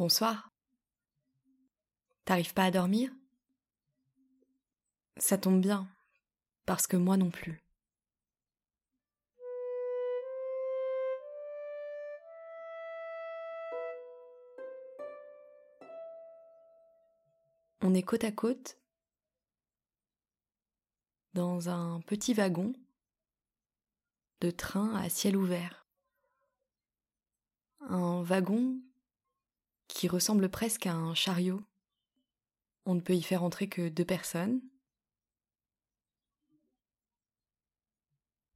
Bonsoir. T'arrives pas à dormir? Ça tombe bien, parce que moi non plus. On est côte à côte dans un petit wagon de train à ciel ouvert. Un wagon qui ressemble presque à un chariot. On ne peut y faire entrer que deux personnes.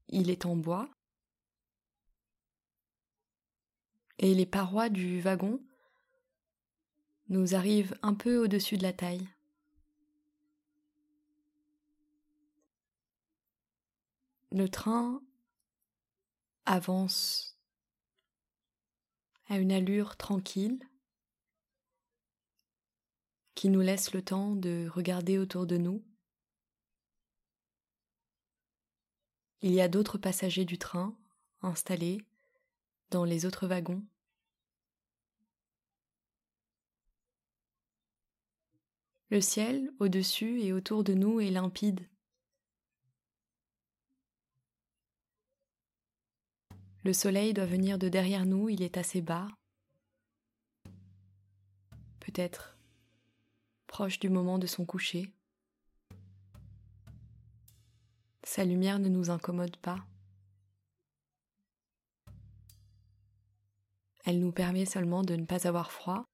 Il est en bois. Et les parois du wagon nous arrivent un peu au-dessus de la taille. Le train avance à une allure tranquille qui nous laisse le temps de regarder autour de nous. Il y a d'autres passagers du train installés dans les autres wagons. Le ciel au-dessus et autour de nous est limpide. Le soleil doit venir de derrière nous, il est assez bas. Peut-être proche du moment de son coucher. Sa lumière ne nous incommode pas. Elle nous permet seulement de ne pas avoir froid.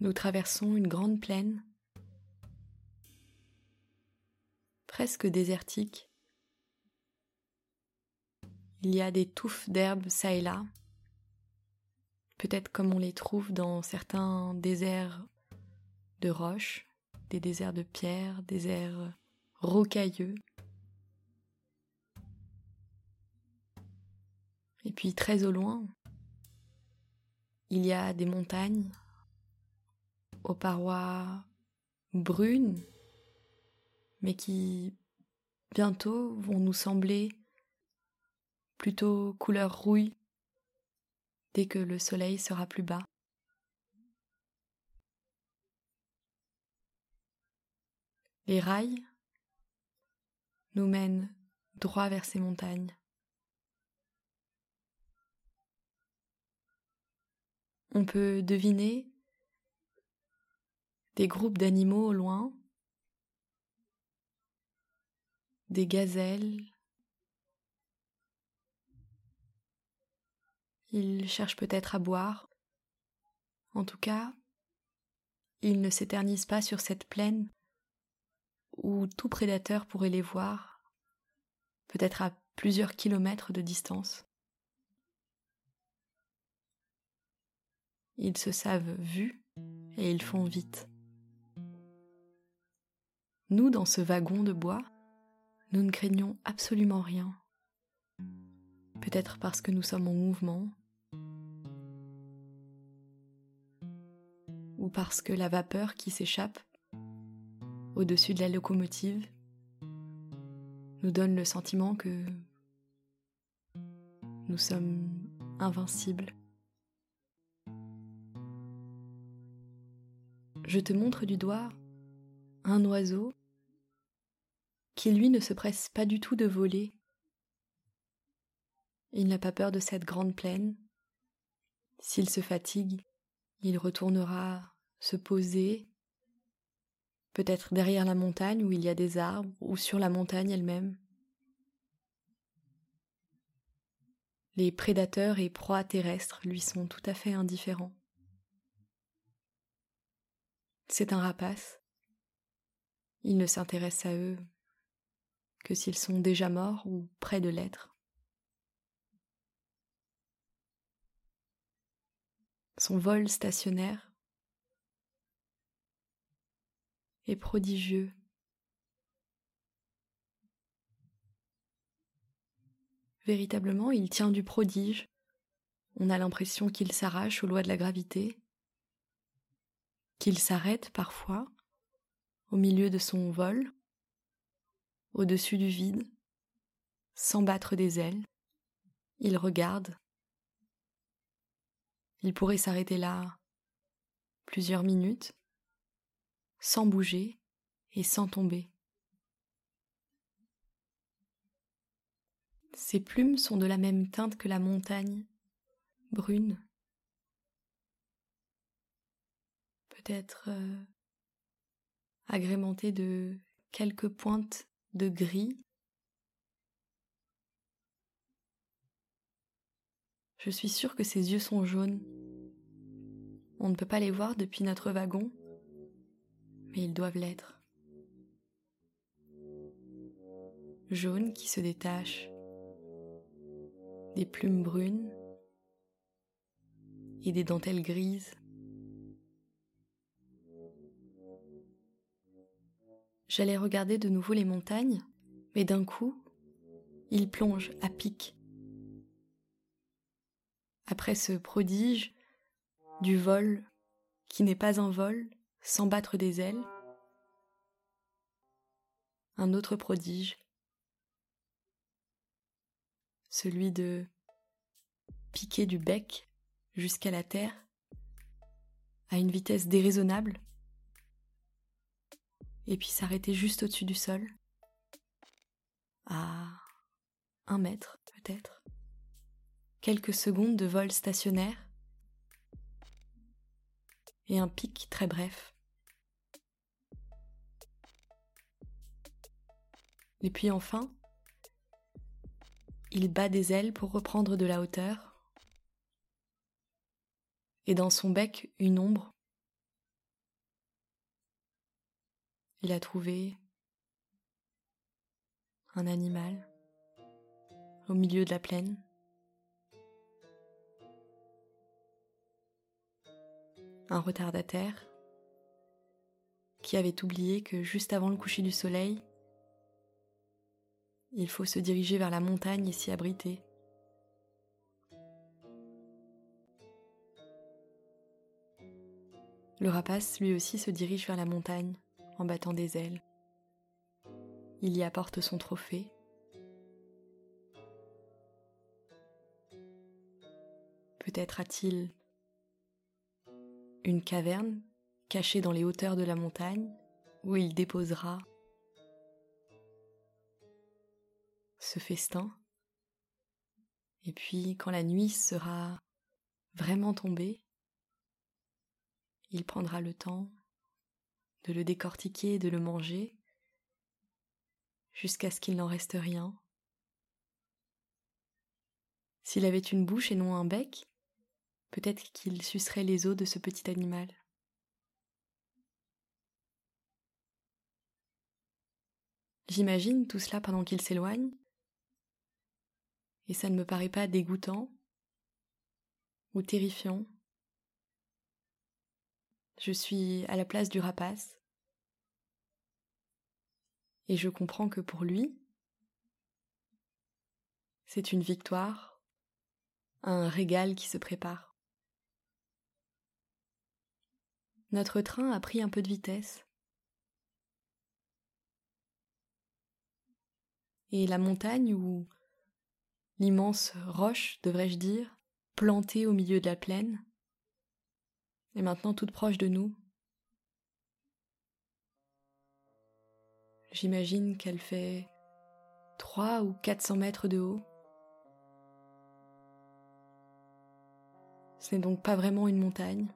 Nous traversons une grande plaine presque désertique. Il y a des touffes d'herbes çà et là, peut-être comme on les trouve dans certains déserts de roches, des déserts de pierre, déserts rocailleux. Et puis très au loin, il y a des montagnes aux parois brunes mais qui bientôt vont nous sembler plutôt couleur rouille dès que le soleil sera plus bas. Les rails nous mènent droit vers ces montagnes. On peut deviner des groupes d'animaux au loin des gazelles. Ils cherchent peut-être à boire. En tout cas, ils ne s'éternisent pas sur cette plaine où tout prédateur pourrait les voir, peut-être à plusieurs kilomètres de distance. Ils se savent vus et ils font vite. Nous, dans ce wagon de bois, nous ne craignons absolument rien. Peut-être parce que nous sommes en mouvement, ou parce que la vapeur qui s'échappe au-dessus de la locomotive nous donne le sentiment que nous sommes invincibles. Je te montre du doigt un oiseau qui lui ne se presse pas du tout de voler. Il n'a pas peur de cette grande plaine. S'il se fatigue, il retournera se poser, peut-être derrière la montagne où il y a des arbres, ou sur la montagne elle-même. Les prédateurs et proies terrestres lui sont tout à fait indifférents. C'est un rapace. Il ne s'intéresse à eux que s'ils sont déjà morts ou près de l'être. Son vol stationnaire est prodigieux. Véritablement, il tient du prodige. On a l'impression qu'il s'arrache aux lois de la gravité, qu'il s'arrête parfois au milieu de son vol au-dessus du vide, sans battre des ailes. il regarde. Il pourrait s'arrêter là plusieurs minutes, sans bouger et sans tomber. Ses plumes sont de la même teinte que la montagne, brune. Peut-être euh, agrémentée de quelques pointes de gris. Je suis sûre que ses yeux sont jaunes. On ne peut pas les voir depuis notre wagon, mais ils doivent l'être. Jaunes qui se détachent, des plumes brunes et des dentelles grises. J'allais regarder de nouveau les montagnes, mais d'un coup, il plonge à pic. Après ce prodige, du vol qui n'est pas un vol sans battre des ailes, un autre prodige, celui de piquer du bec jusqu'à la terre à une vitesse déraisonnable, et puis s'arrêter juste au-dessus du sol, à un mètre peut-être, quelques secondes de vol stationnaire, et un pic très bref. Et puis enfin, il bat des ailes pour reprendre de la hauteur, et dans son bec une ombre. Il a trouvé un animal au milieu de la plaine. Un retardataire, qui avait oublié que juste avant le coucher du soleil, il faut se diriger vers la montagne et s'y abriter. Le rapace lui aussi se dirige vers la montagne en battant des ailes. Il y apporte son trophée. Peut-être a-t-il une caverne cachée dans les hauteurs de la montagne où il déposera ce festin. Et puis quand la nuit sera vraiment tombée, il prendra le temps de le décortiquer, de le manger, jusqu'à ce qu'il n'en reste rien. S'il avait une bouche et non un bec, Peut-être qu'il sucerait les os de ce petit animal. J'imagine tout cela pendant qu'il s'éloigne, et ça ne me paraît pas dégoûtant ou terrifiant. Je suis à la place du rapace, et je comprends que pour lui, c'est une victoire, un régal qui se prépare. Notre train a pris un peu de vitesse. Et la montagne, ou l'immense roche, devrais-je dire, plantée au milieu de la plaine, est maintenant toute proche de nous. J'imagine qu'elle fait trois ou quatre cents mètres de haut. Ce n'est donc pas vraiment une montagne.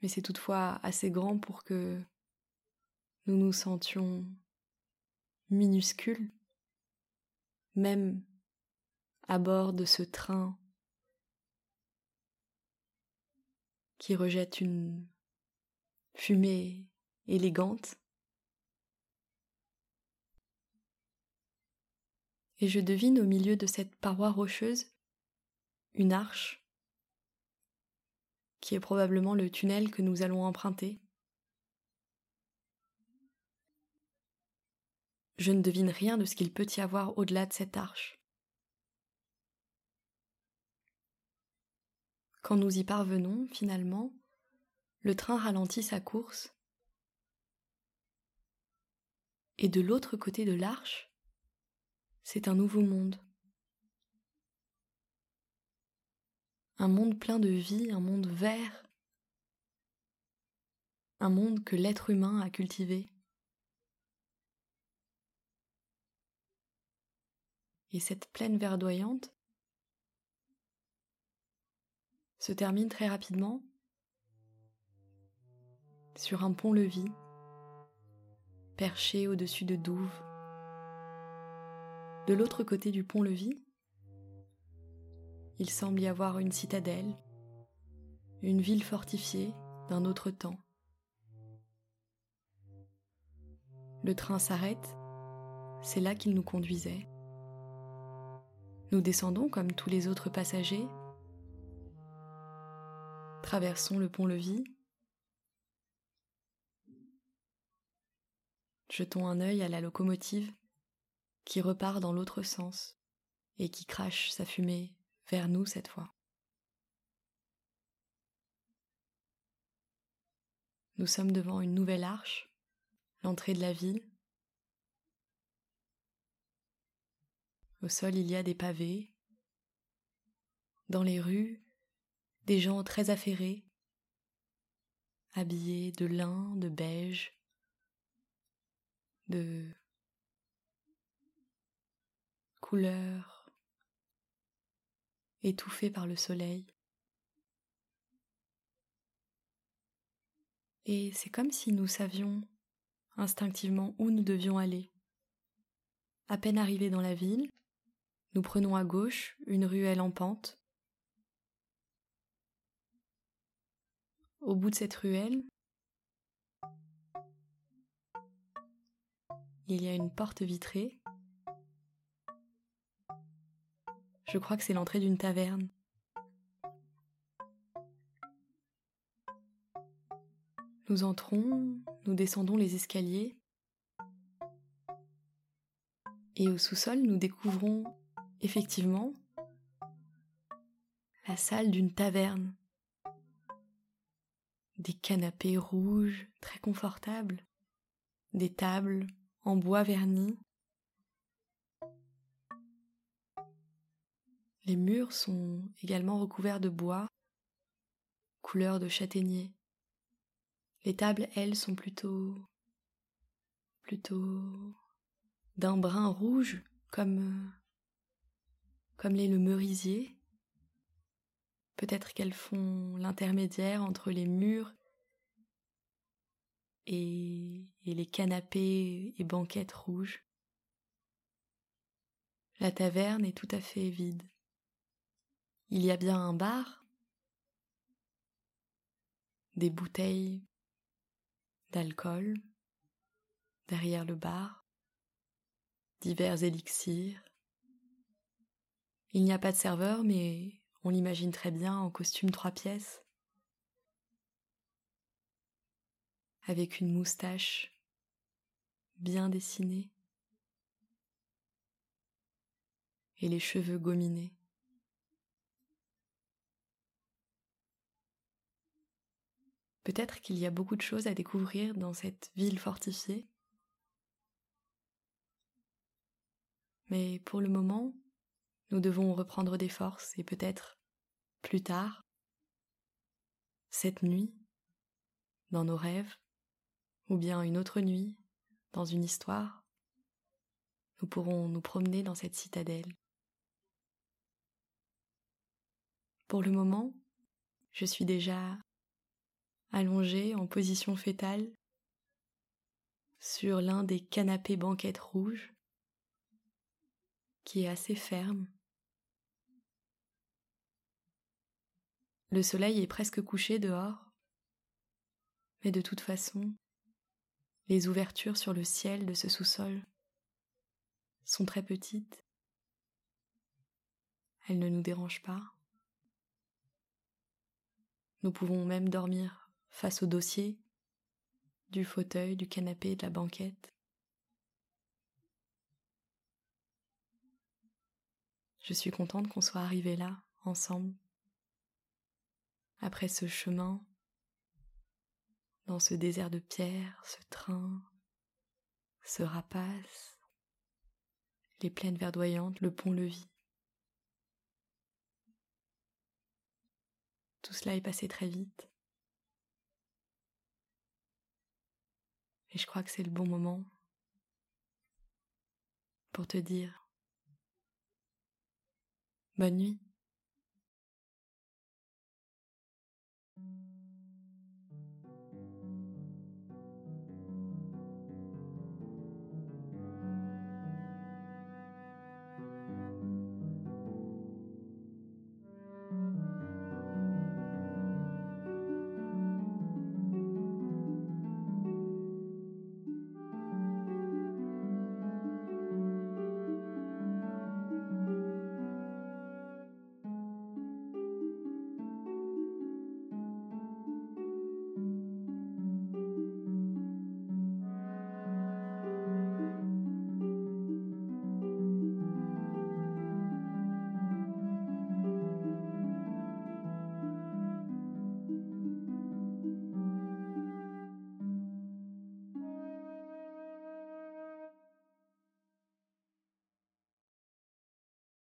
Mais c'est toutefois assez grand pour que nous nous sentions minuscules, même à bord de ce train qui rejette une fumée élégante. Et je devine au milieu de cette paroi rocheuse une arche qui est probablement le tunnel que nous allons emprunter. Je ne devine rien de ce qu'il peut y avoir au-delà de cette arche. Quand nous y parvenons, finalement, le train ralentit sa course, et de l'autre côté de l'arche, c'est un nouveau monde. Un monde plein de vie, un monde vert, un monde que l'être humain a cultivé. Et cette plaine verdoyante se termine très rapidement sur un pont-levis perché au-dessus de Douves. De l'autre côté du pont-levis, il semble y avoir une citadelle, une ville fortifiée d'un autre temps. Le train s'arrête, c'est là qu'il nous conduisait. Nous descendons comme tous les autres passagers, traversons le pont-levis, jetons un œil à la locomotive qui repart dans l'autre sens et qui crache sa fumée vers nous cette fois. Nous sommes devant une nouvelle arche, l'entrée de la ville. Au sol, il y a des pavés. Dans les rues, des gens très affairés, habillés de lin, de beige, de couleurs étouffées par le soleil. Et c'est comme si nous savions instinctivement où nous devions aller. À peine arrivés dans la ville, nous prenons à gauche une ruelle en pente. Au bout de cette ruelle, il y a une porte vitrée. Je crois que c'est l'entrée d'une taverne. Nous entrons, nous descendons les escaliers, et au sous-sol, nous découvrons effectivement la salle d'une taverne. Des canapés rouges très confortables, des tables en bois verni. Les murs sont également recouverts de bois, couleur de châtaignier. Les tables, elles, sont plutôt plutôt d'un brun rouge comme comme l'est le merisier. Peut-être qu'elles font l'intermédiaire entre les murs et, et, les canapés et banquettes rouges. La taverne est tout à fait vide. Il y a bien un bar, des bouteilles d'alcool derrière le bar, divers élixirs. Il n'y a pas de serveur, mais on l'imagine très bien en costume trois pièces, avec une moustache bien dessinée et les cheveux gominés. Peut-être qu'il y a beaucoup de choses à découvrir dans cette ville fortifiée. Mais pour le moment, nous devons reprendre des forces et peut-être plus tard, cette nuit, dans nos rêves, ou bien une autre nuit, dans une histoire, nous pourrons nous promener dans cette citadelle. Pour le moment, je suis déjà allongé en position fétale sur l'un des canapés banquettes rouges qui est assez ferme. Le soleil est presque couché dehors, mais de toute façon, les ouvertures sur le ciel de ce sous-sol sont très petites. Elles ne nous dérangent pas. Nous pouvons même dormir face au dossier, du fauteuil, du canapé, de la banquette? Je suis contente qu'on soit arrivé là, ensemble, après ce chemin, dans ce désert de pierre, ce train, ce rapace, les plaines verdoyantes, le pont-levis. Tout cela est passé très vite. Et je crois que c'est le bon moment pour te dire bonne nuit.